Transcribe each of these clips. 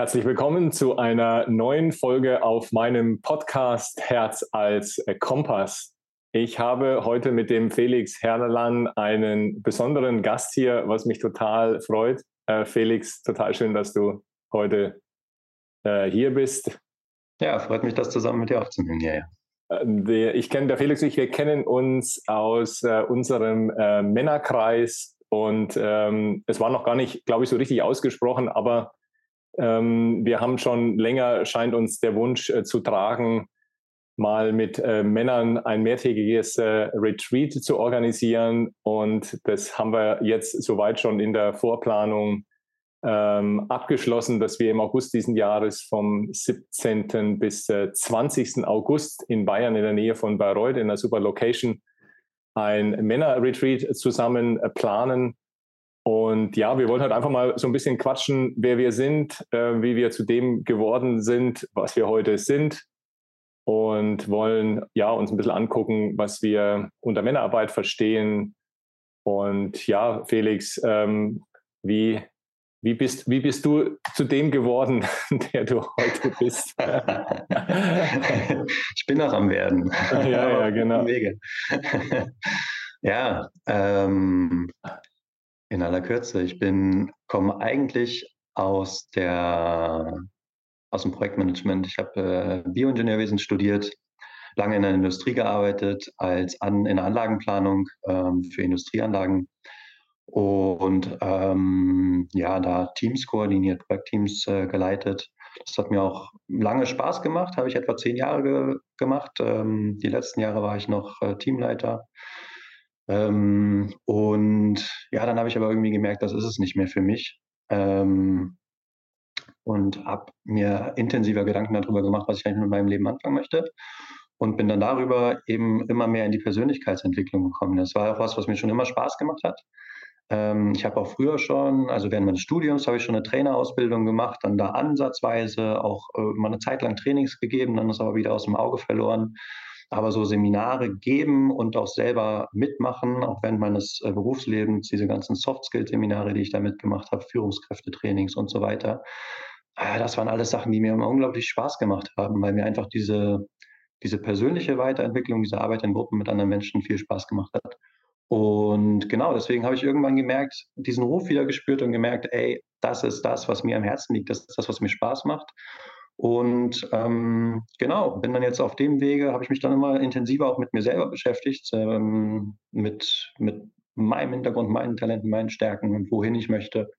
Herzlich willkommen zu einer neuen Folge auf meinem Podcast Herz als Kompass. Ich habe heute mit dem Felix Herrlan einen besonderen Gast hier, was mich total freut. Äh, Felix, total schön, dass du heute äh, hier bist. Ja, freut mich, das zusammen mit dir aufzunehmen. Ja, ja. Äh, ich kenne, der Felix und ich, wir kennen uns aus äh, unserem äh, Männerkreis und ähm, es war noch gar nicht, glaube ich, so richtig ausgesprochen, aber ähm, wir haben schon länger, scheint uns der Wunsch äh, zu tragen, mal mit äh, Männern ein mehrtägiges äh, Retreat zu organisieren. Und das haben wir jetzt soweit schon in der Vorplanung ähm, abgeschlossen, dass wir im August diesen Jahres vom 17. bis äh, 20. August in Bayern in der Nähe von Bayreuth in einer super Location ein Männer-Retreat zusammen äh, planen. Und ja, wir wollen halt einfach mal so ein bisschen quatschen, wer wir sind, äh, wie wir zu dem geworden sind, was wir heute sind. Und wollen ja uns ein bisschen angucken, was wir unter Männerarbeit verstehen. Und ja, Felix, ähm, wie, wie, bist, wie bist du zu dem geworden, der du heute bist? ich bin noch am Werden. Ja, ja, genau. ja, ähm, in aller Kürze. Ich bin, komme eigentlich aus der aus dem Projektmanagement. Ich habe äh, Bioingenieurwesen studiert, lange in der Industrie gearbeitet, als an, in der Anlagenplanung ähm, für Industrieanlagen und ähm, ja, da Teams koordiniert, Projektteams äh, geleitet. Das hat mir auch lange Spaß gemacht, habe ich etwa zehn Jahre ge gemacht. Ähm, die letzten Jahre war ich noch äh, Teamleiter ähm, und ja, dann habe ich aber irgendwie gemerkt, das ist es nicht mehr für mich. Ähm, und habe mir intensiver Gedanken darüber gemacht, was ich eigentlich mit meinem Leben anfangen möchte. Und bin dann darüber eben immer mehr in die Persönlichkeitsentwicklung gekommen. Das war auch was, was mir schon immer Spaß gemacht hat. Ähm, ich habe auch früher schon, also während meines Studiums, habe ich schon eine Trainerausbildung gemacht, dann da ansatzweise auch äh, mal eine Zeit lang Trainings gegeben, dann ist aber wieder aus dem Auge verloren aber so Seminare geben und auch selber mitmachen, auch während meines äh, Berufslebens, diese ganzen Soft-Skill-Seminare, die ich da mitgemacht habe, Führungskräftetrainings und so weiter. Äh, das waren alles Sachen, die mir immer unglaublich Spaß gemacht haben, weil mir einfach diese, diese persönliche Weiterentwicklung, diese Arbeit in Gruppen mit anderen Menschen viel Spaß gemacht hat. Und genau, deswegen habe ich irgendwann gemerkt, diesen Ruf wieder gespürt und gemerkt, ey, das ist das, was mir am Herzen liegt, das ist das, was mir Spaß macht. Und ähm, genau, bin dann jetzt auf dem Wege, habe ich mich dann immer intensiver auch mit mir selber beschäftigt, ähm, mit, mit meinem Hintergrund, meinen Talenten, meinen Stärken und wohin ich möchte.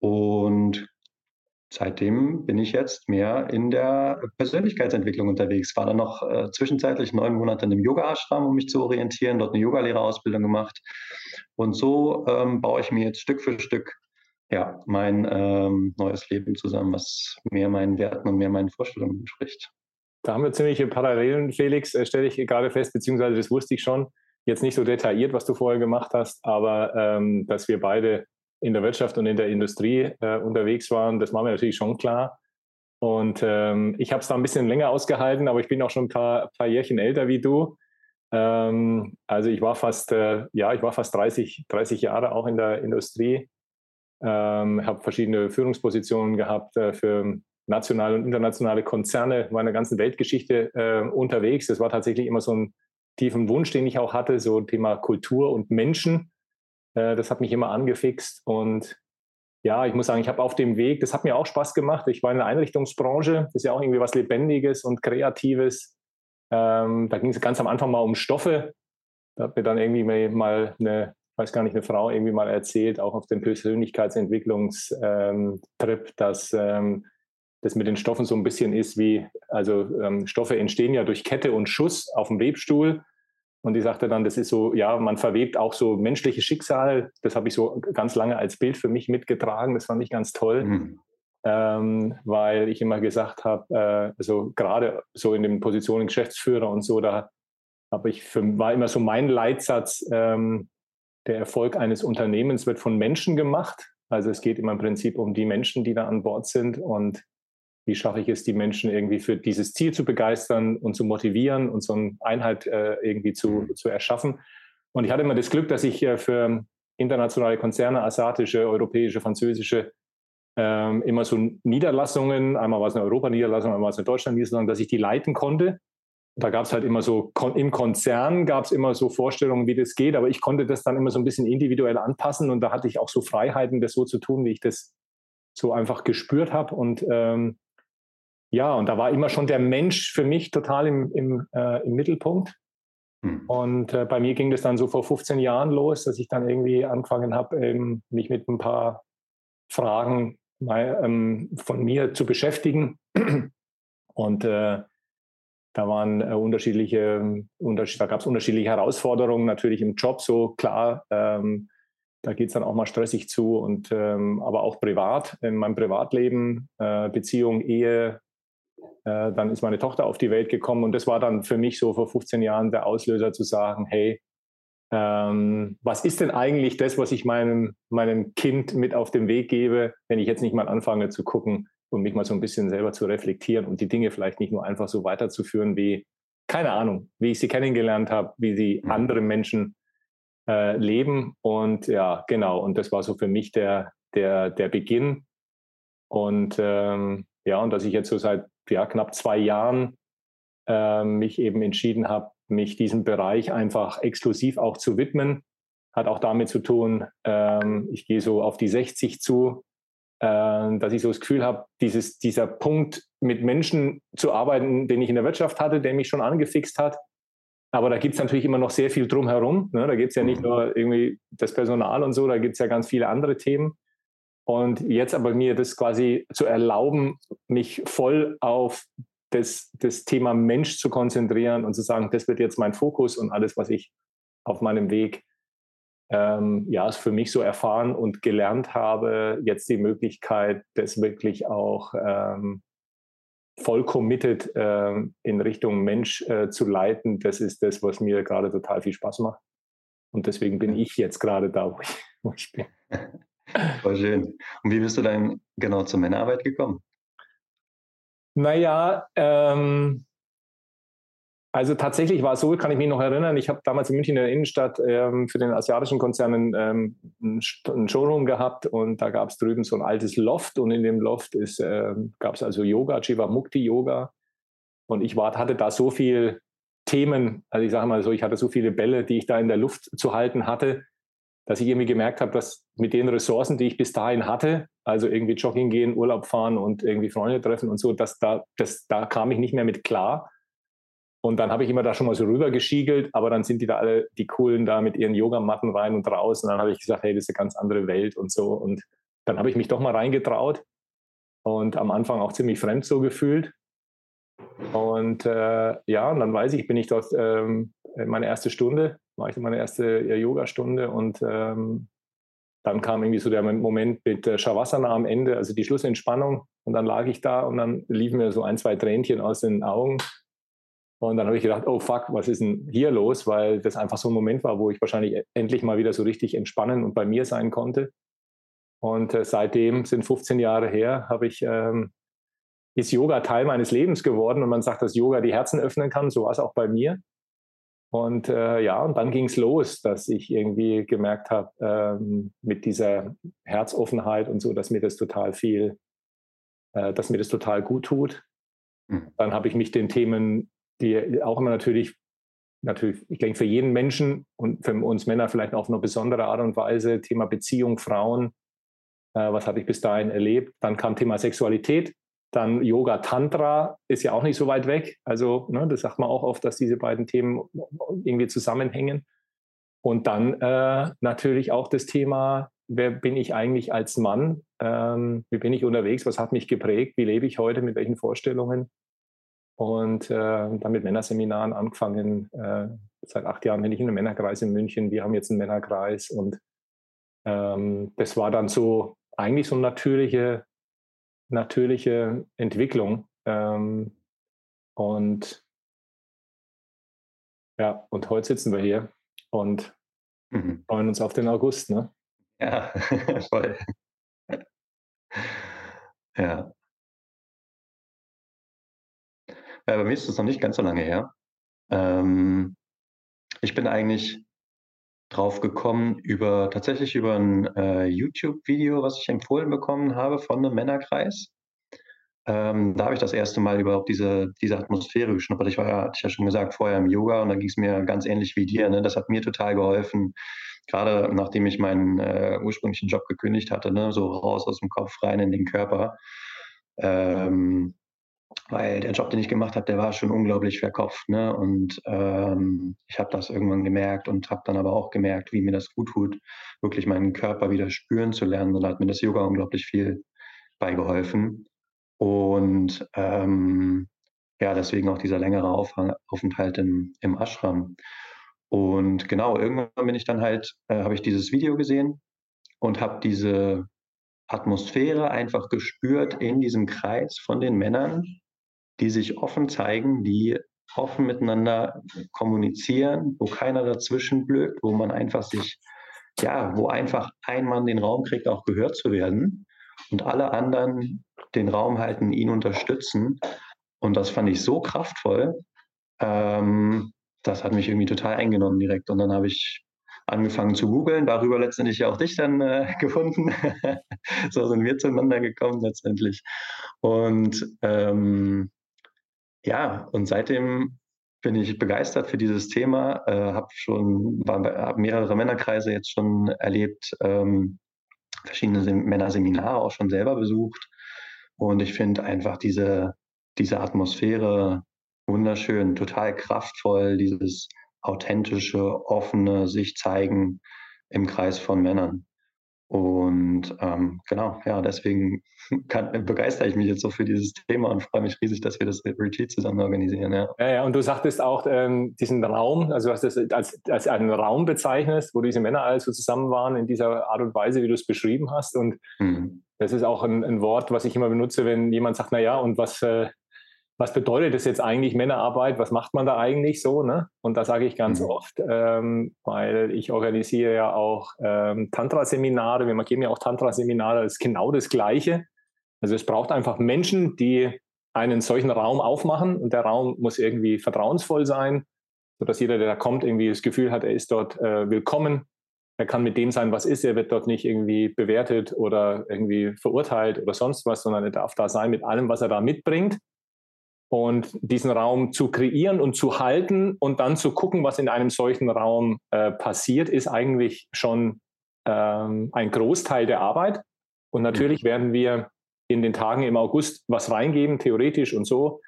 Und seitdem bin ich jetzt mehr in der Persönlichkeitsentwicklung unterwegs. War dann noch äh, zwischenzeitlich neun Monate in einem Yoga-Ashram, um mich zu orientieren, dort eine Yogalehrerausbildung gemacht. Und so ähm, baue ich mir jetzt Stück für Stück ja, mein ähm, neues Leben zusammen, was mehr meinen Werten und mehr meinen Vorstellungen entspricht. Da haben wir ziemliche Parallelen, Felix, äh, stelle ich gerade fest, beziehungsweise das wusste ich schon. Jetzt nicht so detailliert, was du vorher gemacht hast, aber ähm, dass wir beide in der Wirtschaft und in der Industrie äh, unterwegs waren, das war mir natürlich schon klar. Und ähm, ich habe es da ein bisschen länger ausgehalten, aber ich bin auch schon ein paar, paar Jährchen älter wie du. Ähm, also ich war fast, äh, ja, ich war fast 30, 30 Jahre auch in der Industrie ähm, habe verschiedene Führungspositionen gehabt äh, für nationale und internationale Konzerne meiner ganzen Weltgeschichte äh, unterwegs. Das war tatsächlich immer so ein tiefen Wunsch, den ich auch hatte, so Thema Kultur und Menschen. Äh, das hat mich immer angefixt und ja, ich muss sagen, ich habe auf dem Weg, das hat mir auch Spaß gemacht. Ich war in der Einrichtungsbranche, das ist ja auch irgendwie was Lebendiges und Kreatives. Ähm, da ging es ganz am Anfang mal um Stoffe. Da hat mir dann irgendwie mal eine weiß gar nicht, eine Frau irgendwie mal erzählt, auch auf dem Persönlichkeitsentwicklungstrip, ähm, dass ähm, das mit den Stoffen so ein bisschen ist wie, also ähm, Stoffe entstehen ja durch Kette und Schuss auf dem Webstuhl. Und die sagte dann, das ist so, ja, man verwebt auch so menschliche Schicksal. Das habe ich so ganz lange als Bild für mich mitgetragen. Das fand ich ganz toll. Mhm. Ähm, weil ich immer gesagt habe, äh, also gerade so in den Positionen Geschäftsführer und so, da habe ich für, war immer so mein Leitsatz, ähm, der Erfolg eines Unternehmens wird von Menschen gemacht. Also es geht immer im Prinzip um die Menschen, die da an Bord sind und wie schaffe ich es, die Menschen irgendwie für dieses Ziel zu begeistern und zu motivieren und so eine Einheit äh, irgendwie zu, zu erschaffen. Und ich hatte immer das Glück, dass ich äh, für internationale Konzerne, asiatische, europäische, französische, ähm, immer so Niederlassungen, einmal war es eine Europa-Niederlassung, einmal war es eine Deutschland-Niederlassung, dass ich die leiten konnte. Da gab es halt immer so, im Konzern gab es immer so Vorstellungen, wie das geht, aber ich konnte das dann immer so ein bisschen individuell anpassen und da hatte ich auch so Freiheiten, das so zu tun, wie ich das so einfach gespürt habe. Und ähm, ja, und da war immer schon der Mensch für mich total im, im, äh, im Mittelpunkt. Hm. Und äh, bei mir ging das dann so vor 15 Jahren los, dass ich dann irgendwie angefangen habe, ähm, mich mit ein paar Fragen mal, ähm, von mir zu beschäftigen. Und äh, da waren äh, unterschiedliche, unterschied da gab es unterschiedliche Herausforderungen natürlich im Job, so klar. Ähm, da geht es dann auch mal stressig zu und ähm, aber auch privat, in meinem Privatleben, äh, Beziehung, Ehe. Äh, dann ist meine Tochter auf die Welt gekommen und das war dann für mich so vor 15 Jahren der Auslöser zu sagen, hey, ähm, was ist denn eigentlich das, was ich meinem, meinem Kind mit auf den Weg gebe, wenn ich jetzt nicht mal anfange zu gucken und mich mal so ein bisschen selber zu reflektieren und die Dinge vielleicht nicht nur einfach so weiterzuführen, wie, keine Ahnung, wie ich sie kennengelernt habe, wie sie mhm. andere Menschen äh, leben. Und ja, genau, und das war so für mich der, der, der Beginn. Und ähm, ja, und dass ich jetzt so seit ja, knapp zwei Jahren äh, mich eben entschieden habe, mich diesem Bereich einfach exklusiv auch zu widmen. Hat auch damit zu tun, ähm, ich gehe so auf die 60 zu, dass ich so das Gefühl habe, dieses, dieser Punkt mit Menschen zu arbeiten, den ich in der Wirtschaft hatte, der mich schon angefixt hat. Aber da gibt es natürlich immer noch sehr viel drumherum. Ne? Da gibt es ja nicht mhm. nur irgendwie das Personal und so, da gibt es ja ganz viele andere Themen. Und jetzt aber mir das quasi zu erlauben, mich voll auf das, das Thema Mensch zu konzentrieren und zu sagen, das wird jetzt mein Fokus und alles, was ich auf meinem Weg ähm, ja, für mich so erfahren und gelernt habe, jetzt die Möglichkeit, das wirklich auch ähm, voll committed ähm, in Richtung Mensch äh, zu leiten, das ist das, was mir gerade total viel Spaß macht. Und deswegen bin ich jetzt gerade da, wo ich, wo ich bin. Voll schön. Und wie bist du dann genau zur Männerarbeit gekommen? Naja, ähm, also tatsächlich war es so, kann ich mich noch erinnern, ich habe damals in München in der Innenstadt ähm, für den asiatischen Konzern ähm, einen Showroom gehabt und da gab es drüben so ein altes Loft und in dem Loft ähm, gab es also Yoga, Mukti Yoga und ich war, hatte da so viele Themen, also ich sage mal so, ich hatte so viele Bälle, die ich da in der Luft zu halten hatte, dass ich irgendwie gemerkt habe, dass mit den Ressourcen, die ich bis dahin hatte, also irgendwie Jogging gehen, Urlaub fahren und irgendwie Freunde treffen und so, dass da, das, da kam ich nicht mehr mit klar. Und dann habe ich immer da schon mal so rüber geschiegelt, aber dann sind die da alle, die Coolen da mit ihren Yogamatten rein und raus. Und dann habe ich gesagt, hey, das ist eine ganz andere Welt und so. Und dann habe ich mich doch mal reingetraut und am Anfang auch ziemlich fremd so gefühlt. Und äh, ja, und dann weiß ich, bin ich dort ähm, meine erste Stunde war ich meine erste Yoga-Stunde und ähm, dann kam irgendwie so der Moment mit äh, Shavasana am Ende, also die Schlussentspannung. Und dann lag ich da und dann liefen mir so ein, zwei Tränchen aus den Augen. Und dann habe ich gedacht, oh fuck, was ist denn hier los? Weil das einfach so ein Moment war, wo ich wahrscheinlich endlich mal wieder so richtig entspannen und bei mir sein konnte. Und äh, seitdem sind 15 Jahre her, habe ich, ähm, ist Yoga Teil meines Lebens geworden. Und man sagt, dass Yoga die Herzen öffnen kann. So war es auch bei mir. Und äh, ja, und dann ging es los, dass ich irgendwie gemerkt habe, ähm, mit dieser Herzoffenheit und so, dass mir das total viel, äh, dass mir das total gut tut. Mhm. Dann habe ich mich den Themen, die auch immer natürlich, natürlich, ich denke für jeden Menschen und für uns Männer vielleicht auf eine besondere Art und Weise, Thema Beziehung, Frauen, äh, was habe ich bis dahin erlebt. Dann kam Thema Sexualität, dann Yoga Tantra ist ja auch nicht so weit weg. Also, ne, das sagt man auch oft, dass diese beiden Themen irgendwie zusammenhängen. Und dann äh, natürlich auch das Thema, wer bin ich eigentlich als Mann? Ähm, wie bin ich unterwegs? Was hat mich geprägt? Wie lebe ich heute? Mit welchen Vorstellungen? Und äh, dann mit Männerseminaren angefangen. Äh, seit acht Jahren bin ich in einem Männerkreis in München. Wir haben jetzt einen Männerkreis. Und ähm, das war dann so eigentlich so eine natürliche natürliche Entwicklung. Ähm, und ja, und heute sitzen wir hier und mhm. freuen uns auf den August, ne? Ja, voll. ja. Ja, bei mir ist das noch nicht ganz so lange her. Ähm, ich bin eigentlich drauf gekommen über tatsächlich über ein äh, YouTube-Video, was ich empfohlen bekommen habe von einem Männerkreis. Ähm, da habe ich das erste Mal überhaupt diese, diese Atmosphäre geschnuppert. Ich war ja, hatte ich ja schon gesagt, vorher im Yoga und da ging es mir ganz ähnlich wie dir. Ne? Das hat mir total geholfen, gerade nachdem ich meinen äh, ursprünglichen Job gekündigt hatte, ne? so raus aus dem Kopf, rein in den Körper. Ähm, weil der Job, den ich gemacht habe, der war schon unglaublich verkopft. Ne? Und ähm, ich habe das irgendwann gemerkt und habe dann aber auch gemerkt, wie mir das gut tut, wirklich meinen Körper wieder spüren zu lernen. Und da hat mir das Yoga unglaublich viel beigeholfen. Und ähm, ja, deswegen auch dieser längere Aufenthalt im, im Ashram. Und genau, irgendwann bin ich dann halt, äh, habe ich dieses Video gesehen und habe diese Atmosphäre einfach gespürt in diesem Kreis von den Männern, die sich offen zeigen, die offen miteinander kommunizieren, wo keiner dazwischen blökt, wo man einfach sich, ja, wo einfach ein Mann den Raum kriegt, auch gehört zu werden und alle anderen den Raum halten, ihn unterstützen. Und das fand ich so kraftvoll. Ähm, das hat mich irgendwie total eingenommen direkt. Und dann habe ich angefangen zu googeln, darüber letztendlich ja auch dich dann äh, gefunden. so sind wir zueinander gekommen letztendlich. Und ähm, ja, und seitdem bin ich begeistert für dieses Thema, äh, habe schon hab mehrere Männerkreise jetzt schon erlebt, ähm, verschiedene Sem Männerseminare auch schon selber besucht. Und ich finde einfach diese, diese Atmosphäre wunderschön, total kraftvoll, dieses authentische, offene sich zeigen im Kreis von Männern. Und ähm, genau, ja, deswegen kann, begeistere ich mich jetzt so für dieses Thema und freue mich riesig, dass wir das Retreat zusammen organisieren. Ja, ja, ja und du sagtest auch ähm, diesen Raum, also du hast das als, als einen Raum bezeichnet, wo diese Männer alle so zusammen waren in dieser Art und Weise, wie du es beschrieben hast. Und mhm. das ist auch ein, ein, Wort, was ich immer benutze, wenn jemand sagt, naja, und was, äh, was bedeutet das jetzt eigentlich Männerarbeit? Was macht man da eigentlich so? Ne? Und da sage ich ganz mhm. oft, ähm, weil ich organisiere ja auch ähm, Tantra-Seminare. Wir geben ja auch Tantra-Seminare, das ist genau das Gleiche. Also es braucht einfach Menschen, die einen solchen Raum aufmachen und der Raum muss irgendwie vertrauensvoll sein, sodass jeder, der da kommt, irgendwie das Gefühl hat, er ist dort äh, willkommen. Er kann mit dem sein, was ist. Er wird dort nicht irgendwie bewertet oder irgendwie verurteilt oder sonst was, sondern er darf da sein mit allem, was er da mitbringt und diesen Raum zu kreieren und zu halten und dann zu gucken, was in einem solchen Raum äh, passiert, ist eigentlich schon ähm, ein Großteil der Arbeit. Und natürlich mhm. werden wir in den Tagen im August was reingeben, theoretisch und so.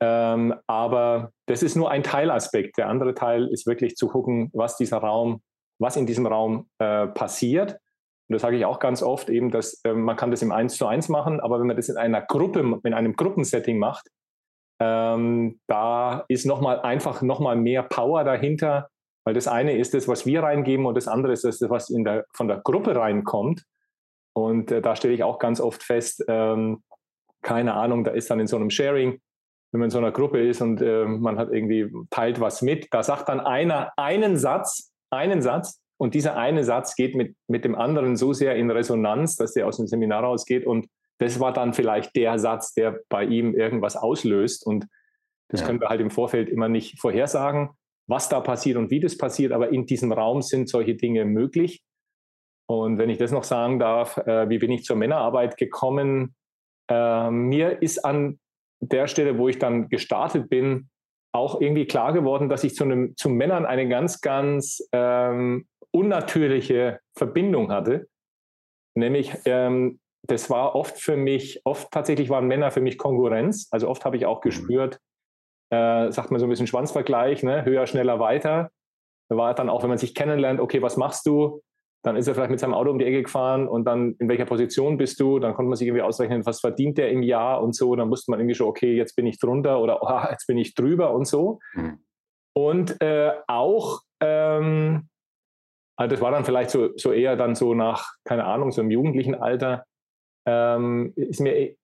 Ähm, aber das ist nur ein Teilaspekt. Der andere Teil ist wirklich zu gucken, was dieser Raum, was in diesem Raum äh, passiert. Und das sage ich auch ganz oft eben, dass äh, man kann das im Eins zu eins machen, aber wenn man das in einer Gruppe, in einem Gruppensetting macht, ähm, da ist nochmal einfach nochmal mehr Power dahinter, weil das eine ist das, was wir reingeben und das andere ist das, was in der, von der Gruppe reinkommt. Und äh, da stelle ich auch ganz oft fest, ähm, keine Ahnung, da ist dann in so einem Sharing, wenn man in so einer Gruppe ist und äh, man hat irgendwie teilt was mit, da sagt dann einer einen Satz, einen Satz und dieser eine Satz geht mit, mit dem anderen so sehr in Resonanz, dass der aus dem Seminar rausgeht und das war dann vielleicht der Satz, der bei ihm irgendwas auslöst. Und das ja. können wir halt im Vorfeld immer nicht vorhersagen, was da passiert und wie das passiert. Aber in diesem Raum sind solche Dinge möglich. Und wenn ich das noch sagen darf, äh, wie bin ich zur Männerarbeit gekommen? Äh, mir ist an der Stelle, wo ich dann gestartet bin, auch irgendwie klar geworden, dass ich zu, einem, zu Männern eine ganz, ganz ähm, unnatürliche Verbindung hatte. Nämlich, ähm, das war oft für mich, oft tatsächlich waren Männer für mich Konkurrenz. Also oft habe ich auch mhm. gespürt, äh, sagt man so ein bisschen Schwanzvergleich, ne? höher, schneller, weiter. Da war dann auch, wenn man sich kennenlernt, okay, was machst du? Dann ist er vielleicht mit seinem Auto um die Ecke gefahren und dann in welcher Position bist du? Dann konnte man sich irgendwie ausrechnen, was verdient der im Jahr und so. Dann musste man irgendwie schon, okay, jetzt bin ich drunter oder oh, jetzt bin ich drüber und so. Mhm. Und äh, auch, ähm, also das war dann vielleicht so, so eher dann so nach, keine Ahnung, so im jugendlichen Alter, ähm,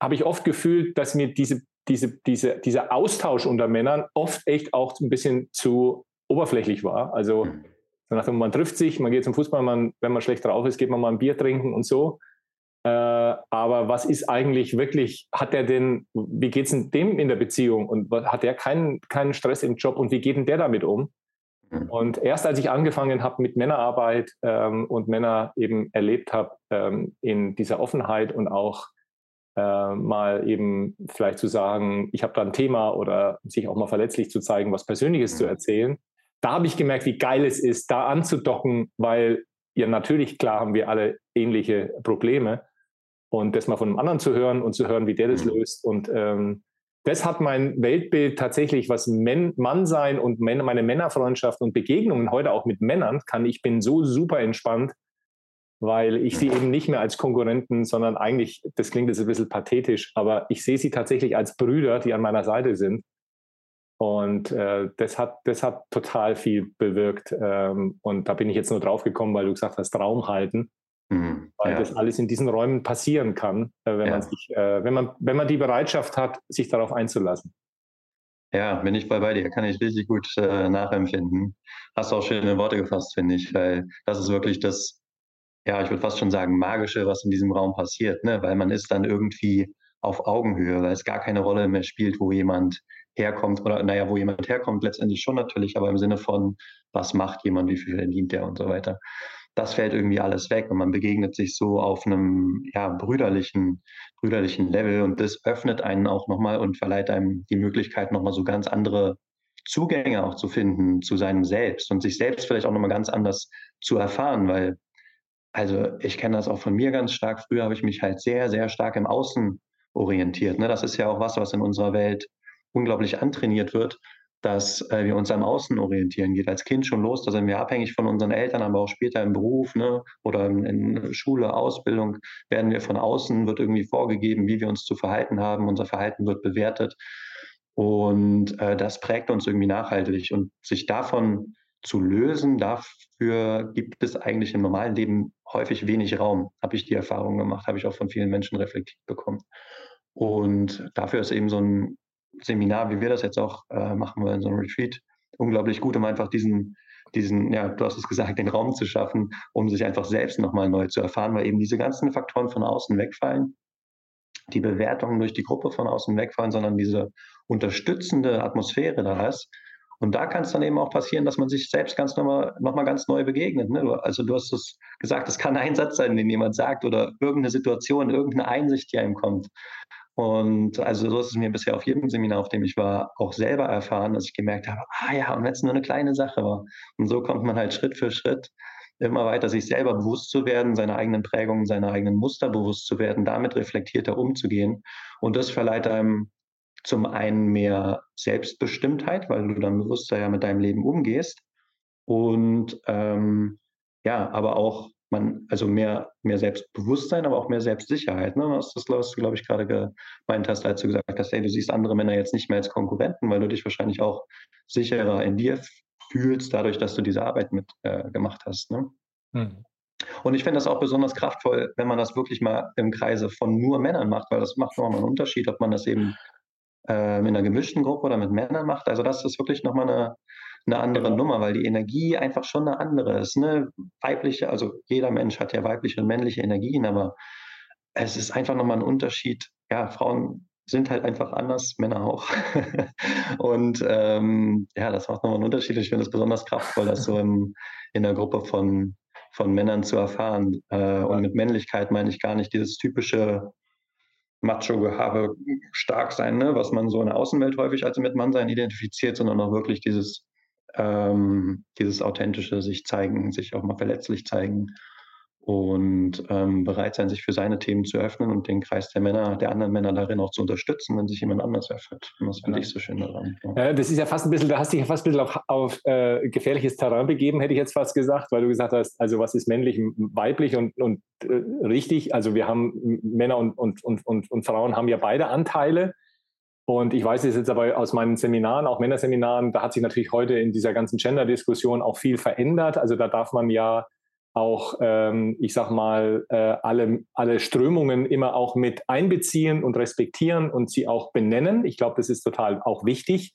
habe ich oft gefühlt, dass mir diese, diese, diese, dieser Austausch unter Männern oft echt auch ein bisschen zu oberflächlich war. Also mhm. nachdem man trifft sich, man geht zum Fußball, man, wenn man schlecht drauf ist, geht man mal ein Bier trinken und so. Äh, aber was ist eigentlich wirklich, hat er denn, wie geht es denn dem in der Beziehung und hat er keinen, keinen Stress im Job und wie geht denn der damit um? Mhm. Und erst als ich angefangen habe mit Männerarbeit ähm, und Männer eben erlebt habe ähm, in dieser Offenheit und auch äh, mal eben vielleicht zu sagen, ich habe da ein Thema oder sich auch mal verletzlich zu zeigen, was Persönliches mhm. zu erzählen, da habe ich gemerkt, wie geil es ist, da anzudocken, weil ja natürlich klar haben wir alle ähnliche Probleme und das mal von einem anderen zu hören und zu hören, wie der das mhm. löst und ähm, das hat mein Weltbild tatsächlich, was Men Mannsein und meine Männerfreundschaft und Begegnungen heute auch mit Männern kann. Ich bin so super entspannt, weil ich sie eben nicht mehr als Konkurrenten, sondern eigentlich, das klingt jetzt ein bisschen pathetisch, aber ich sehe sie tatsächlich als Brüder, die an meiner Seite sind. Und äh, das, hat, das hat total viel bewirkt. Ähm, und da bin ich jetzt nur drauf gekommen, weil du gesagt hast, Raum halten. Mhm, weil ja. das alles in diesen Räumen passieren kann, äh, wenn, ja. man sich, äh, wenn, man, wenn man die Bereitschaft hat, sich darauf einzulassen. Ja, bin ich voll bei dir, kann ich richtig gut äh, nachempfinden. Hast auch schöne Worte gefasst, finde ich, weil das ist wirklich das, ja, ich würde fast schon sagen, magische, was in diesem Raum passiert, ne? weil man ist dann irgendwie auf Augenhöhe, weil es gar keine Rolle mehr spielt, wo jemand herkommt oder naja, wo jemand herkommt, letztendlich schon natürlich, aber im Sinne von, was macht jemand, wie viel verdient der und so weiter das fällt irgendwie alles weg und man begegnet sich so auf einem ja, brüderlichen, brüderlichen Level und das öffnet einen auch nochmal und verleiht einem die Möglichkeit, nochmal so ganz andere Zugänge auch zu finden zu seinem Selbst und sich selbst vielleicht auch nochmal ganz anders zu erfahren, weil, also ich kenne das auch von mir ganz stark. Früher habe ich mich halt sehr, sehr stark im Außen orientiert. Ne? Das ist ja auch was, was in unserer Welt unglaublich antrainiert wird dass äh, wir uns am Außen orientieren. Geht als Kind schon los, da sind wir abhängig von unseren Eltern, aber auch später im Beruf ne, oder in, in, Schule, Ausbildung werden wir von außen, wird irgendwie vorgegeben, wie wir uns zu verhalten haben. Unser Verhalten wird bewertet. Und äh, das prägt uns irgendwie nachhaltig. Und sich davon zu lösen, dafür gibt es eigentlich im normalen Leben häufig wenig Raum, habe ich die Erfahrung gemacht, habe ich auch von vielen Menschen reflektiert bekommen. Und dafür ist eben so ein Seminar, wie wir das jetzt auch äh, machen wollen, so ein Retreat, unglaublich gut, um einfach diesen, diesen, ja, du hast es gesagt, den Raum zu schaffen, um sich einfach selbst nochmal neu zu erfahren, weil eben diese ganzen Faktoren von außen wegfallen, die Bewertungen durch die Gruppe von außen wegfallen, sondern diese unterstützende Atmosphäre da ist. Und da kann es dann eben auch passieren, dass man sich selbst ganz nochmal noch mal ganz neu begegnet. Ne? Also du hast es gesagt, es kann ein Satz sein, den jemand sagt oder irgendeine Situation, irgendeine Einsicht, die einem kommt. Und also so ist es mir bisher auf jedem Seminar, auf dem ich war, auch selber erfahren, dass ich gemerkt habe, ah ja, und wenn es nur eine kleine Sache war. Und so kommt man halt Schritt für Schritt immer weiter, sich selber bewusst zu werden, seine eigenen Prägungen, seine eigenen Muster bewusst zu werden, damit reflektierter umzugehen. Und das verleiht einem zum einen mehr Selbstbestimmtheit, weil du dann bewusster ja mit deinem Leben umgehst. Und ähm, ja, aber auch man, also mehr, mehr Selbstbewusstsein, aber auch mehr Selbstsicherheit. Ne? Das ist das, was du, glaube ich, gerade gemeint hast, als du gesagt hast, hey, du siehst andere Männer jetzt nicht mehr als Konkurrenten, weil du dich wahrscheinlich auch sicherer in dir fühlst, dadurch, dass du diese Arbeit mit äh, gemacht hast. Ne? Mhm. Und ich finde das auch besonders kraftvoll, wenn man das wirklich mal im Kreise von nur Männern macht, weil das macht nochmal einen Unterschied, ob man das eben äh, in einer gemischten Gruppe oder mit Männern macht. Also das ist wirklich nochmal eine, eine andere genau. Nummer, weil die Energie einfach schon eine andere ist. Ne? Weibliche, also jeder Mensch hat ja weibliche und männliche Energien, aber es ist einfach nochmal ein Unterschied. Ja, Frauen sind halt einfach anders, Männer auch. und ähm, ja, das macht nochmal einen Unterschied. Ich finde es besonders kraftvoll, das so in, in einer Gruppe von, von Männern zu erfahren. Äh, und mit Männlichkeit meine ich gar nicht dieses typische Macho-Gehabe stark sein, ne? was man so in der Außenwelt häufig als mit Mannsein identifiziert, sondern auch wirklich dieses ähm, dieses authentische sich zeigen, sich auch mal verletzlich zeigen und ähm, bereit sein, sich für seine Themen zu öffnen und den Kreis der Männer, der anderen Männer darin auch zu unterstützen, wenn sich jemand anders öffnet. Und das finde ich so schön daran. Ja. das ist ja fast ein bisschen, da hast du dich ja fast ein bisschen auf, auf äh, gefährliches Terrain begeben, hätte ich jetzt fast gesagt, weil du gesagt hast, also was ist männlich, weiblich und, und äh, richtig. Also wir haben Männer und, und, und, und, und Frauen haben ja beide Anteile. Und ich weiß es jetzt aber aus meinen Seminaren, auch Männerseminaren, da hat sich natürlich heute in dieser ganzen Gender-Diskussion auch viel verändert. Also da darf man ja auch, ähm, ich sag mal, äh, alle, alle Strömungen immer auch mit einbeziehen und respektieren und sie auch benennen. Ich glaube, das ist total auch wichtig.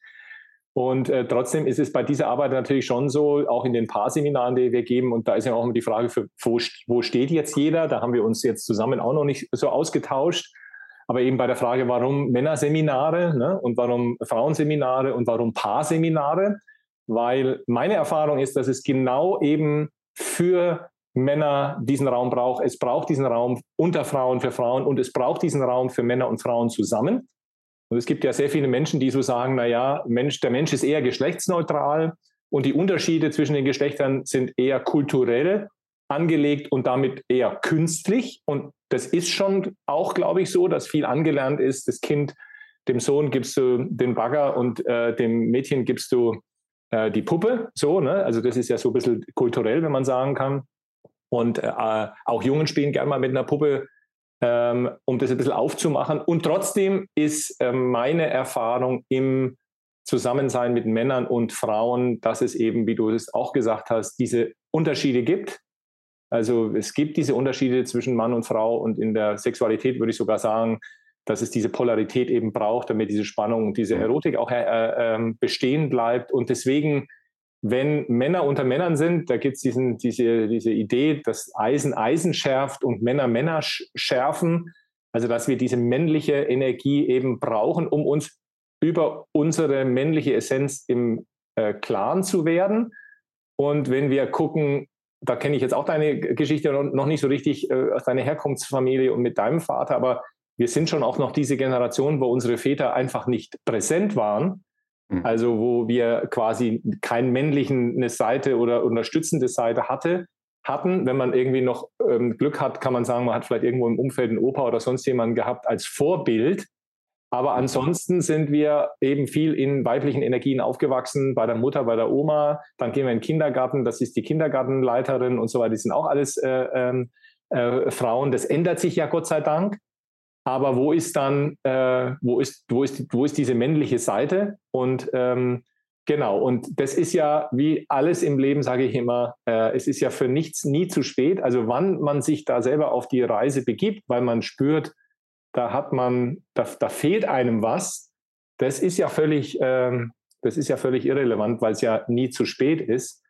Und äh, trotzdem ist es bei dieser Arbeit natürlich schon so, auch in den paar Seminaren, die wir geben, und da ist ja auch immer die Frage, für, wo, wo steht jetzt jeder? Da haben wir uns jetzt zusammen auch noch nicht so ausgetauscht. Aber eben bei der Frage, warum Männerseminare ne, und warum Frauenseminare und warum Paarseminare, weil meine Erfahrung ist, dass es genau eben für Männer diesen Raum braucht. Es braucht diesen Raum unter Frauen für Frauen und es braucht diesen Raum für Männer und Frauen zusammen. Und es gibt ja sehr viele Menschen, die so sagen, naja, Mensch, der Mensch ist eher geschlechtsneutral und die Unterschiede zwischen den Geschlechtern sind eher kulturell angelegt und damit eher künstlich. Und das ist schon auch, glaube ich, so, dass viel angelernt ist. Das Kind, dem Sohn gibst du den Bagger und äh, dem Mädchen gibst du äh, die Puppe. So, ne? Also das ist ja so ein bisschen kulturell, wenn man sagen kann. Und äh, auch Jungen spielen gerne mal mit einer Puppe, ähm, um das ein bisschen aufzumachen. Und trotzdem ist äh, meine Erfahrung im Zusammensein mit Männern und Frauen, dass es eben, wie du es auch gesagt hast, diese Unterschiede gibt. Also es gibt diese Unterschiede zwischen Mann und Frau und in der Sexualität würde ich sogar sagen, dass es diese Polarität eben braucht, damit diese Spannung und diese Erotik auch äh, äh, bestehen bleibt. Und deswegen, wenn Männer unter Männern sind, da gibt es diese, diese Idee, dass Eisen Eisen schärft und Männer Männer schärfen. Also dass wir diese männliche Energie eben brauchen, um uns über unsere männliche Essenz im äh, Klaren zu werden. Und wenn wir gucken, da kenne ich jetzt auch deine Geschichte noch nicht so richtig äh, aus deiner Herkunftsfamilie und mit deinem Vater, aber wir sind schon auch noch diese Generation, wo unsere Väter einfach nicht präsent waren. Mhm. Also wo wir quasi keinen männlichen eine Seite oder unterstützende Seite hatte, hatten. Wenn man irgendwie noch ähm, Glück hat, kann man sagen, man hat vielleicht irgendwo im Umfeld einen Opa oder sonst jemanden gehabt als Vorbild, aber ansonsten sind wir eben viel in weiblichen Energien aufgewachsen, bei der Mutter, bei der Oma. Dann gehen wir in den Kindergarten, das ist die Kindergartenleiterin und so weiter. Die sind auch alles äh, ähm, äh, Frauen. Das ändert sich ja Gott sei Dank. Aber wo ist dann, äh, wo, ist, wo, ist, wo ist diese männliche Seite? Und ähm, genau, und das ist ja wie alles im Leben, sage ich immer, äh, es ist ja für nichts nie zu spät. Also wann man sich da selber auf die Reise begibt, weil man spürt, da hat man, da, da fehlt einem was. Das ist ja völlig, ähm, das ist ja völlig irrelevant, weil es ja nie zu spät ist.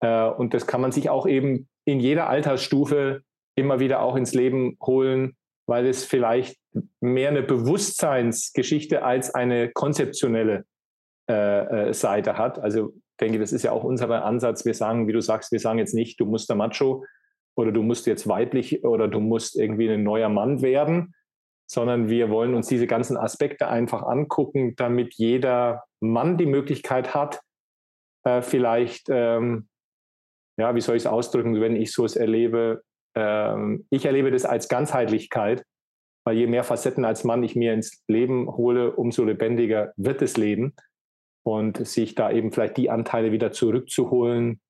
Äh, und das kann man sich auch eben in jeder Altersstufe immer wieder auch ins Leben holen, weil es vielleicht mehr eine Bewusstseinsgeschichte als eine konzeptionelle äh, äh, Seite hat. Also denke, das ist ja auch unser Ansatz. Wir sagen, wie du sagst, wir sagen jetzt nicht, du musst der Macho oder du musst jetzt weiblich oder du musst irgendwie ein neuer Mann werden, sondern wir wollen uns diese ganzen Aspekte einfach angucken, damit jeder Mann die Möglichkeit hat, äh, vielleicht, ähm, ja, wie soll ich es ausdrücken, wenn ich so es erlebe, ich erlebe das als Ganzheitlichkeit, weil je mehr Facetten als Mann ich mir ins Leben hole, umso lebendiger wird das Leben und sich da eben vielleicht die Anteile wieder zurückzuholen,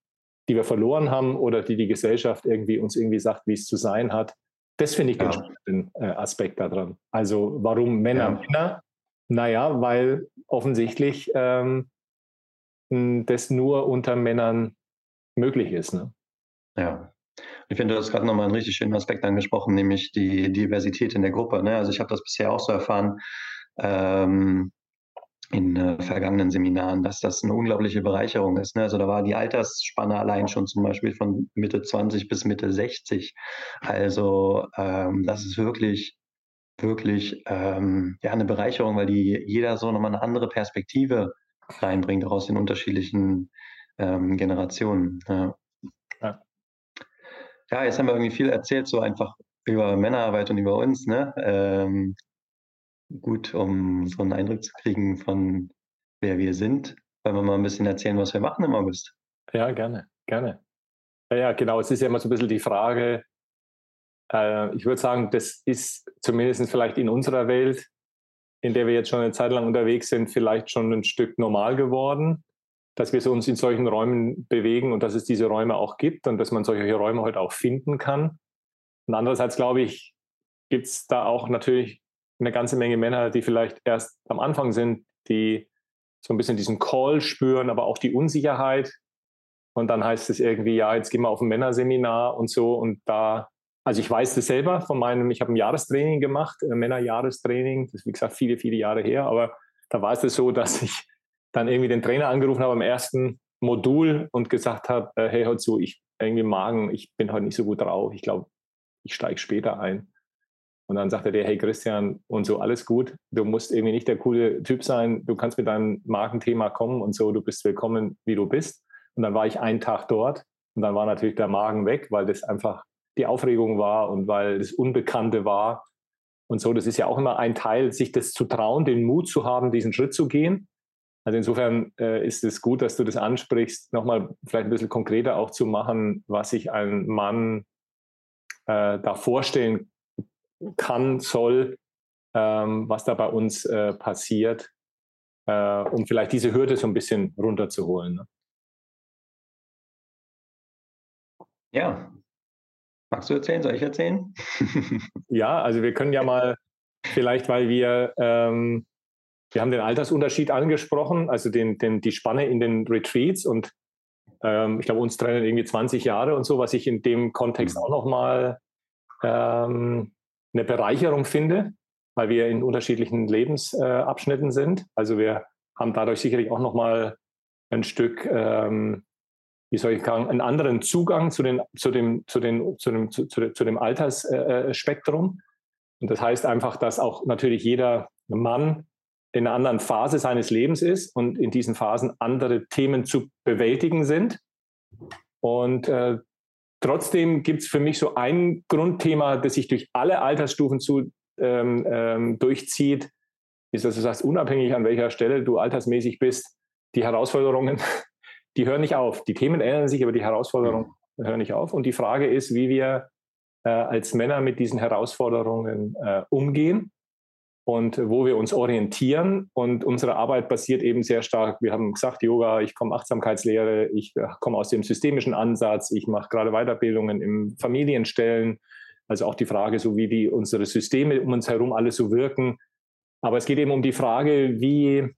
die wir verloren haben oder die die Gesellschaft irgendwie uns irgendwie sagt, wie es zu sein hat, das finde ich ja. den spannenden äh, Aspekt daran. Also warum Männer ja. Männer? Naja, weil offensichtlich ähm, das nur unter Männern möglich ist. Ne? Ja. Ich finde, du hast gerade nochmal einen richtig schönen Aspekt angesprochen, nämlich die Diversität in der Gruppe. Ne? Also ich habe das bisher auch so erfahren. Ähm, in äh, vergangenen Seminaren, dass das eine unglaubliche Bereicherung ist. Ne? Also da war die Altersspanne allein schon zum Beispiel von Mitte 20 bis Mitte 60. Also ähm, das ist wirklich, wirklich ähm, ja, eine Bereicherung, weil die jeder so nochmal eine andere Perspektive reinbringt, auch aus den unterschiedlichen ähm, Generationen. Ja. Ja. jetzt haben wir irgendwie viel erzählt, so einfach über Männerarbeit und über uns. Ne? Ähm, gut, um so einen Eindruck zu kriegen von wer wir sind. Wollen wir mal ein bisschen erzählen, was wir machen im August? Ja, gerne, gerne. Ja, genau. Es ist ja immer so ein bisschen die Frage, äh, ich würde sagen, das ist zumindest vielleicht in unserer Welt, in der wir jetzt schon eine Zeit lang unterwegs sind, vielleicht schon ein Stück normal geworden, dass wir uns in solchen Räumen bewegen und dass es diese Räume auch gibt und dass man solche Räume heute auch finden kann. Und andererseits glaube ich, gibt es da auch natürlich eine ganze Menge Männer, die vielleicht erst am Anfang sind, die so ein bisschen diesen Call spüren, aber auch die Unsicherheit. Und dann heißt es irgendwie, ja, jetzt gehen wir auf ein Männerseminar und so. Und da, also ich weiß das selber von meinem, ich habe ein Jahrestraining gemacht, ein Männerjahrestraining, das ist wie gesagt viele, viele Jahre her, aber da war es das so, dass ich dann irgendwie den Trainer angerufen habe am ersten Modul und gesagt habe, äh, hey, hör zu, ich irgendwie Magen, ich bin heute nicht so gut drauf, ich glaube, ich steige später ein. Und dann sagte der, hey Christian, und so alles gut. Du musst irgendwie nicht der coole Typ sein. Du kannst mit deinem Markenthema kommen und so. Du bist willkommen, wie du bist. Und dann war ich einen Tag dort und dann war natürlich der Magen weg, weil das einfach die Aufregung war und weil das Unbekannte war. Und so, das ist ja auch immer ein Teil, sich das zu trauen, den Mut zu haben, diesen Schritt zu gehen. Also insofern äh, ist es gut, dass du das ansprichst, nochmal vielleicht ein bisschen konkreter auch zu machen, was sich ein Mann äh, da vorstellen kann, soll, ähm, was da bei uns äh, passiert, äh, um vielleicht diese Hürde so ein bisschen runterzuholen. Ne? Ja. Magst du erzählen? Soll ich erzählen? ja, also wir können ja mal vielleicht, weil wir, ähm, wir haben den Altersunterschied angesprochen, also den, den, die Spanne in den Retreats und ähm, ich glaube, uns trennen irgendwie 20 Jahre und so, was ich in dem Kontext mhm. auch nochmal ähm, eine Bereicherung finde, weil wir in unterschiedlichen Lebensabschnitten äh, sind. Also wir haben dadurch sicherlich auch nochmal ein Stück, ähm, wie soll ich sagen, einen anderen Zugang zu, den, zu, dem, zu, den, zu, dem, zu, zu dem Altersspektrum. Und das heißt einfach, dass auch natürlich jeder Mann in einer anderen Phase seines Lebens ist und in diesen Phasen andere Themen zu bewältigen sind. Und äh, Trotzdem gibt es für mich so ein Grundthema, das sich durch alle Altersstufen zu, ähm, ähm, durchzieht, ist, dass du sagst, unabhängig an welcher Stelle du altersmäßig bist, die Herausforderungen, die hören nicht auf. Die Themen ändern sich, aber die Herausforderungen mhm. hören nicht auf. Und die Frage ist, wie wir äh, als Männer mit diesen Herausforderungen äh, umgehen und wo wir uns orientieren. Und unsere Arbeit basiert eben sehr stark, wir haben gesagt, Yoga, ich komme Achtsamkeitslehre, ich äh, komme aus dem systemischen Ansatz, ich mache gerade Weiterbildungen im Familienstellen, also auch die Frage, so wie die unsere Systeme um uns herum alles so wirken. Aber es geht eben um die Frage, wie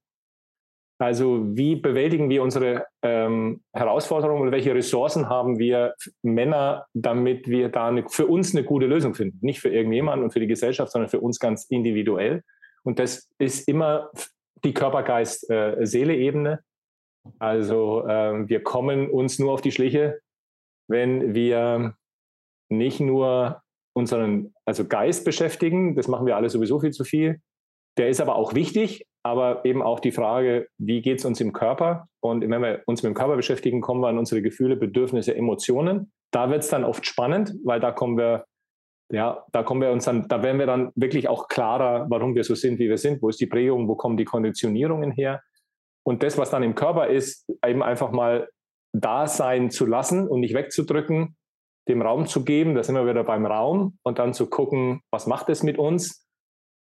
also wie bewältigen wir unsere ähm, Herausforderungen und welche Ressourcen haben wir Männer, damit wir da eine, für uns eine gute Lösung finden? Nicht für irgendjemanden und für die Gesellschaft, sondern für uns ganz individuell. Und das ist immer die Körper-Geist-Seele-Ebene. Äh, also äh, wir kommen uns nur auf die Schliche, wenn wir nicht nur unseren also Geist beschäftigen, das machen wir alle sowieso viel zu viel. Der ist aber auch wichtig, aber eben auch die Frage, wie geht es uns im Körper? Und wenn wir uns mit dem Körper beschäftigen, kommen wir an unsere Gefühle, Bedürfnisse, Emotionen. Da wird es dann oft spannend, weil da kommen wir, ja, da kommen wir uns dann, da werden wir dann wirklich auch klarer, warum wir so sind, wie wir sind. Wo ist die Prägung? Wo kommen die Konditionierungen her? Und das, was dann im Körper ist, eben einfach mal da sein zu lassen und nicht wegzudrücken, dem Raum zu geben, da sind wir wieder beim Raum und dann zu gucken, was macht es mit uns?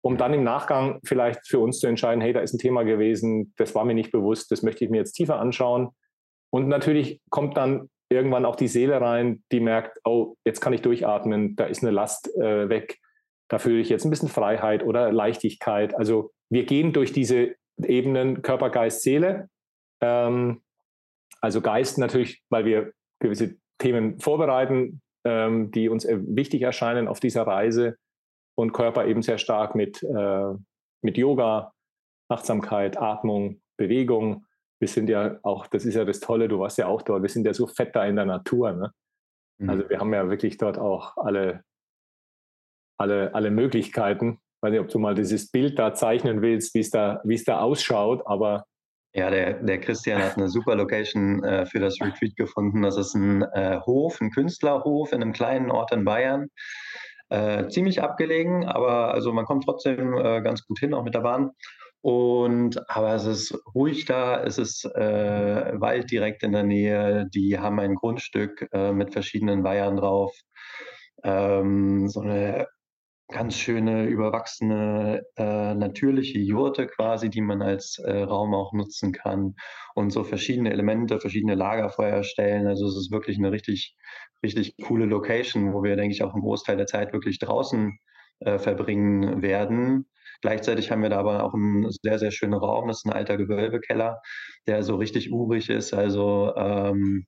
Um dann im Nachgang vielleicht für uns zu entscheiden, hey, da ist ein Thema gewesen, das war mir nicht bewusst, das möchte ich mir jetzt tiefer anschauen. Und natürlich kommt dann irgendwann auch die Seele rein, die merkt, oh, jetzt kann ich durchatmen, da ist eine Last äh, weg, da fühle ich jetzt ein bisschen Freiheit oder Leichtigkeit. Also wir gehen durch diese Ebenen Körper, Geist, Seele. Ähm, also Geist natürlich, weil wir gewisse Themen vorbereiten, ähm, die uns äh, wichtig erscheinen auf dieser Reise und Körper eben sehr stark mit, äh, mit Yoga, Achtsamkeit, Atmung, Bewegung. Wir sind ja auch, das ist ja das Tolle, du warst ja auch dort, wir sind ja so fett da in der Natur. Ne? Mhm. Also wir haben ja wirklich dort auch alle, alle, alle Möglichkeiten. Ich weiß nicht, ob du mal dieses Bild da zeichnen willst, wie es da, wie es da ausschaut, aber ja, der, der Christian hat eine super Location äh, für das Retreat gefunden. Das ist ein äh, Hof, ein Künstlerhof in einem kleinen Ort in Bayern. Äh, ziemlich abgelegen, aber also man kommt trotzdem äh, ganz gut hin, auch mit der Bahn. Und aber es ist ruhig da, es ist äh, Wald direkt in der Nähe, die haben ein Grundstück äh, mit verschiedenen Weihern drauf. Ähm, so eine ganz schöne, überwachsene, äh, natürliche Jurte quasi, die man als äh, Raum auch nutzen kann und so verschiedene Elemente, verschiedene Lagerfeuer stellen. Also es ist wirklich eine richtig, richtig coole Location, wo wir, denke ich, auch einen Großteil der Zeit wirklich draußen äh, verbringen werden. Gleichzeitig haben wir da aber auch einen sehr, sehr schönen Raum. Das ist ein alter Gewölbekeller, der so richtig urig ist. Also ähm,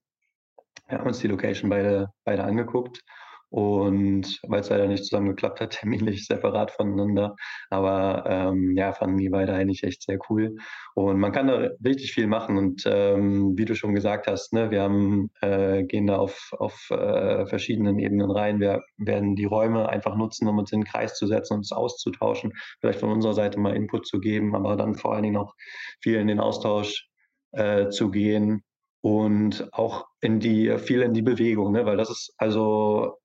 wir haben uns die Location beide, beide angeguckt Und weil es leider nicht zusammengeklappt hat, terminlich separat voneinander. Aber ähm, ja, fanden die beide eigentlich echt sehr cool. Und man kann da richtig viel machen. Und ähm, wie du schon gesagt hast, ne, wir haben, äh, gehen da auf, auf äh, verschiedenen Ebenen rein. Wir werden die Räume einfach nutzen, um uns in den Kreis zu setzen uns auszutauschen. Vielleicht von unserer Seite mal Input zu geben, aber dann vor allen Dingen auch viel in den Austausch äh, zu gehen und auch in die, viel in die Bewegung, ne? weil das ist also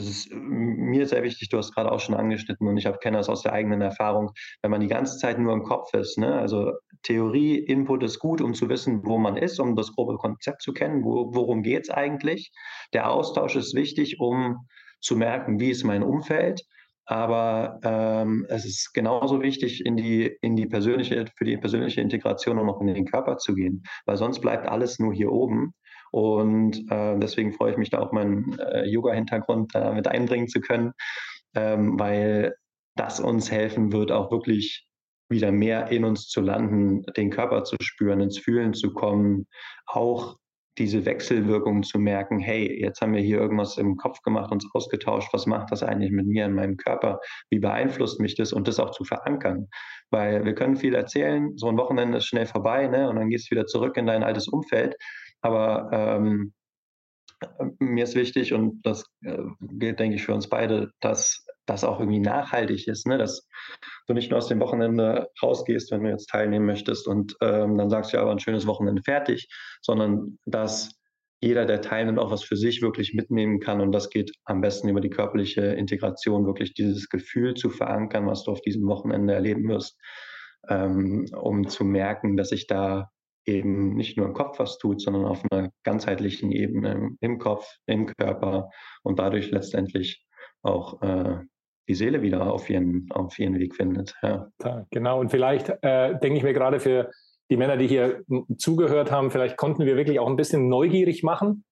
das ist mir sehr wichtig, du hast gerade auch schon angeschnitten und ich kenne das aus der eigenen Erfahrung, wenn man die ganze Zeit nur im Kopf ist. Ne? Also Theorie, Input ist gut, um zu wissen, wo man ist, um das grobe Konzept zu kennen, wo, worum geht es eigentlich. Der Austausch ist wichtig, um zu merken, wie ist mein Umfeld. Aber ähm, es ist genauso wichtig, in die, in die persönliche, für die persönliche Integration und auch in den Körper zu gehen, weil sonst bleibt alles nur hier oben. Und äh, deswegen freue ich mich da auch meinen äh, Yoga-Hintergrund äh, mit einbringen zu können, ähm, weil das uns helfen wird, auch wirklich wieder mehr in uns zu landen, den Körper zu spüren, ins Fühlen zu kommen, auch diese Wechselwirkung zu merken, hey, jetzt haben wir hier irgendwas im Kopf gemacht, uns ausgetauscht, was macht das eigentlich mit mir in meinem Körper, wie beeinflusst mich das und das auch zu verankern. Weil wir können viel erzählen, so ein Wochenende ist schnell vorbei ne? und dann gehst du wieder zurück in dein altes Umfeld. Aber ähm, mir ist wichtig und das äh, gilt, denke ich, für uns beide, dass das auch irgendwie nachhaltig ist, ne? dass du nicht nur aus dem Wochenende rausgehst, wenn du jetzt teilnehmen möchtest und ähm, dann sagst du ja aber ein schönes Wochenende fertig, sondern dass jeder, der teilnimmt, auch was für sich wirklich mitnehmen kann und das geht am besten über die körperliche Integration, wirklich dieses Gefühl zu verankern, was du auf diesem Wochenende erleben wirst, ähm, um zu merken, dass sich da eben nicht nur im Kopf was tut, sondern auf einer ganzheitlichen Ebene im Kopf, im Körper und dadurch letztendlich auch äh, die Seele wieder auf ihren, auf ihren Weg findet. Ja. Genau, und vielleicht äh, denke ich mir gerade für die Männer, die hier zugehört haben, vielleicht konnten wir wirklich auch ein bisschen neugierig machen,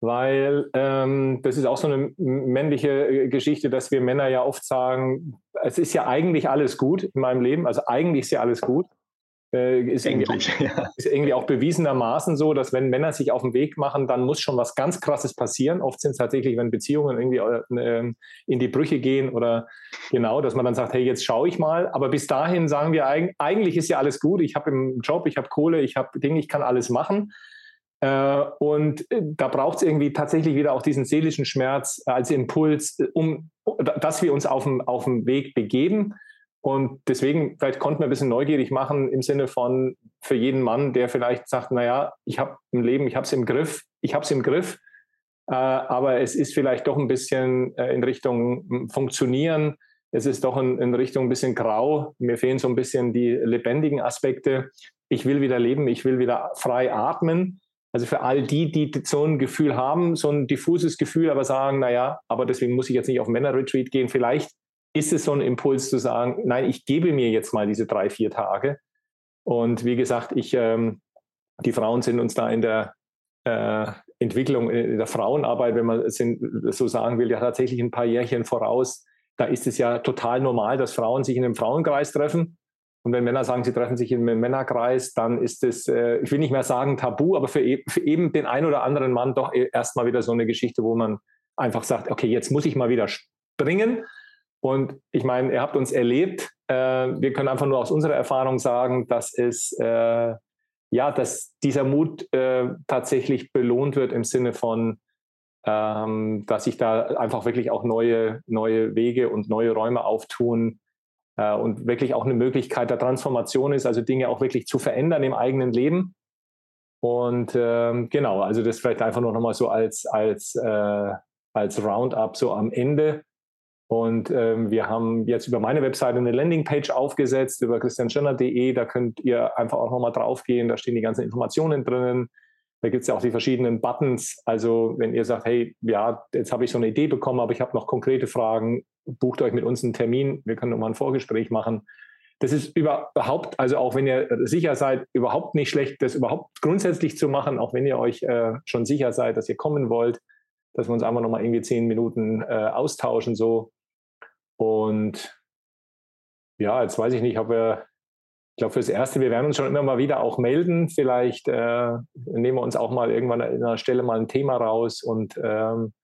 weil ähm, das ist auch so eine männliche äh, Geschichte, dass wir Männer ja oft sagen, es ist ja eigentlich alles gut in meinem Leben, also eigentlich ist ja alles gut. Äh, ist, irgendwie auch, ja. ist, irgendwie auch, bewiesenermaßen so, dass wenn Männer sich auf den Weg machen, dann muss schon was ganz Krasses passieren. Oft sind es tatsächlich, wenn Beziehungen irgendwie äh, in die Brüche gehen oder genau, dass man dann sagt, hey, jetzt schaue ich mal. Aber bis dahin sagen wir, eigentlich ist ja alles gut. Ich habe einen Job, ich habe Kohle, ich habe Dinge, ich kann alles machen. Äh, und äh, da braucht es irgendwie tatsächlich wieder auch diesen seelischen Schmerz als Impuls, um, dass wir uns auf dem, auf dem Weg begeben und deswegen, vielleicht konnten wir ein bisschen neugierig machen im Sinne von für jeden Mann, der vielleicht sagt, naja, ich habe im Leben, ich habe es im Griff, ich habe es im Griff, äh, aber es ist vielleicht doch ein bisschen äh, in Richtung hm, Funktionieren, es ist doch in, in, Richtung ein bisschen grau, mir fehlen so ein bisschen die lebendigen Aspekte. Ich will wieder leben, ich will wieder frei atmen. Also für all die, die so ein Gefühl haben, so ein diffuses Gefühl, aber sagen, naja, aber deswegen muss ich jetzt nicht auf Männerretreat gehen, vielleicht ist es so ein Impuls zu sagen, nein, ich gebe mir jetzt mal diese drei, vier Tage. Und wie gesagt, ich, ähm, die Frauen sind uns da in der äh, Entwicklung, in der Frauenarbeit, wenn man sind, so sagen will, ja tatsächlich ein paar Jährchen voraus. Da ist es ja total normal, dass Frauen sich in einem Frauenkreis treffen. Und wenn Männer sagen, sie treffen sich in einem Männerkreis, dann ist es, äh, ich will nicht mehr sagen tabu, aber für, e für eben den einen oder anderen Mann doch e-, erstmal wieder so eine Geschichte, wo man einfach sagt, okay, jetzt muss ich mal wieder springen und ich meine, ihr habt uns erlebt. Äh, wir können einfach nur aus unserer Erfahrung sagen, dass es äh, ja, dass dieser Mut äh, tatsächlich belohnt wird im Sinne von, ähm, dass sich da einfach wirklich auch neue, neue Wege und neue Räume auftun äh, und wirklich auch eine Möglichkeit der Transformation ist, also Dinge auch wirklich zu verändern im eigenen Leben. Und ähm, genau, also das vielleicht einfach nur nochmal so als, als, äh, als Roundup so am Ende. Und ähm, wir haben jetzt über meine Webseite eine Landingpage aufgesetzt, über christianschirner.de. Da könnt ihr einfach auch nochmal draufgehen. Da stehen die ganzen Informationen drinnen. Da gibt es ja auch die verschiedenen Buttons. Also wenn ihr sagt, hey, ja, jetzt habe ich so eine Idee bekommen, aber ich habe noch konkrete Fragen, bucht euch mit uns einen Termin. Wir können nochmal ein Vorgespräch machen. Das ist überhaupt, also auch wenn ihr sicher seid, überhaupt nicht schlecht, das überhaupt grundsätzlich zu machen, auch wenn ihr euch äh, schon sicher seid, dass ihr kommen wollt, dass wir uns einfach nochmal irgendwie zehn Minuten äh, austauschen, so und ja, jetzt weiß ich nicht, ob wir, ich glaube, fürs Erste, wir werden uns schon immer mal wieder auch melden. Vielleicht äh, nehmen wir uns auch mal irgendwann an einer Stelle mal ein Thema raus und ähm,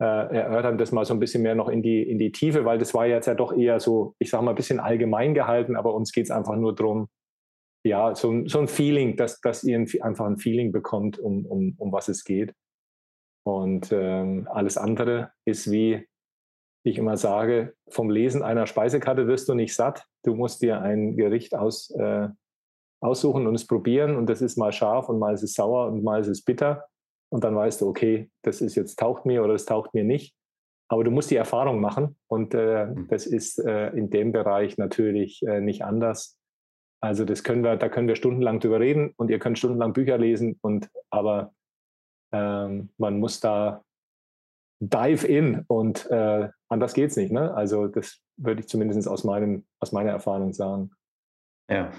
äh, erörtern, das mal so ein bisschen mehr noch in die, in die Tiefe, weil das war jetzt ja doch eher so, ich sage mal, ein bisschen allgemein gehalten, aber uns geht es einfach nur darum, ja, so, so ein Feeling, dass, dass ihr einfach ein Feeling bekommt, um, um, um was es geht. Und ähm, alles andere ist wie ich immer sage, vom Lesen einer Speisekarte wirst du nicht satt. Du musst dir ein Gericht aus, äh, aussuchen und es probieren. Und das ist mal scharf und mal ist es sauer und mal ist es bitter. Und dann weißt du, okay, das ist jetzt taucht mir oder es taucht mir nicht. Aber du musst die Erfahrung machen und äh, mhm. das ist äh, in dem Bereich natürlich äh, nicht anders. Also das können wir, da können wir stundenlang drüber reden und ihr könnt stundenlang Bücher lesen und aber ähm, man muss da dive in und äh, anders geht's nicht. Ne? Also das würde ich zumindest aus meinem aus meiner Erfahrung sagen. Ja,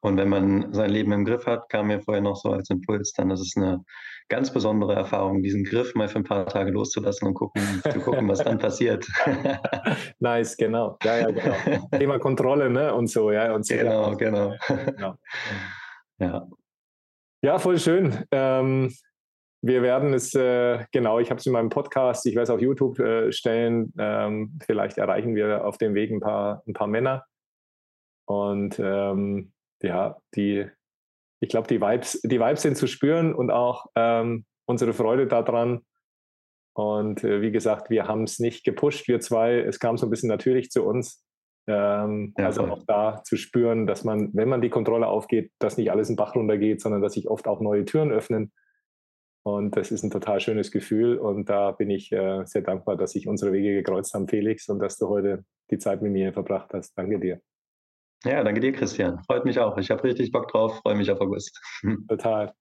und wenn man sein Leben im Griff hat, kam mir vorher noch so als Impuls, dann ist es eine ganz besondere Erfahrung, diesen Griff mal für ein paar Tage loszulassen und gucken, zu gucken, was dann passiert. nice, genau. Ja, ja, genau. Thema Kontrolle, ne? Und so, ja. Und so genau, genau. genau. Ja. Ja, voll schön. Ähm, wir werden es, äh, genau, ich habe es in meinem Podcast, ich werde es auf YouTube äh, stellen. Ähm, vielleicht erreichen wir auf dem Weg ein paar, ein paar Männer. Und ähm, ja, die, ich glaube, die Vibes, die Vibes sind zu spüren und auch ähm, unsere Freude daran. Und äh, wie gesagt, wir haben es nicht gepusht, wir zwei. Es kam so ein bisschen natürlich zu uns. Ähm, ja, also auch da zu spüren, dass man, wenn man die Kontrolle aufgeht, dass nicht alles in Bach runtergeht, sondern dass sich oft auch neue Türen öffnen. Und das ist ein total schönes Gefühl. Und da bin ich äh, sehr dankbar, dass sich unsere Wege gekreuzt haben, Felix, und dass du heute die Zeit mit mir verbracht hast. Danke dir. Ja, danke dir, Christian. Freut mich auch. Ich habe richtig Bock drauf, freue mich auf August. Total.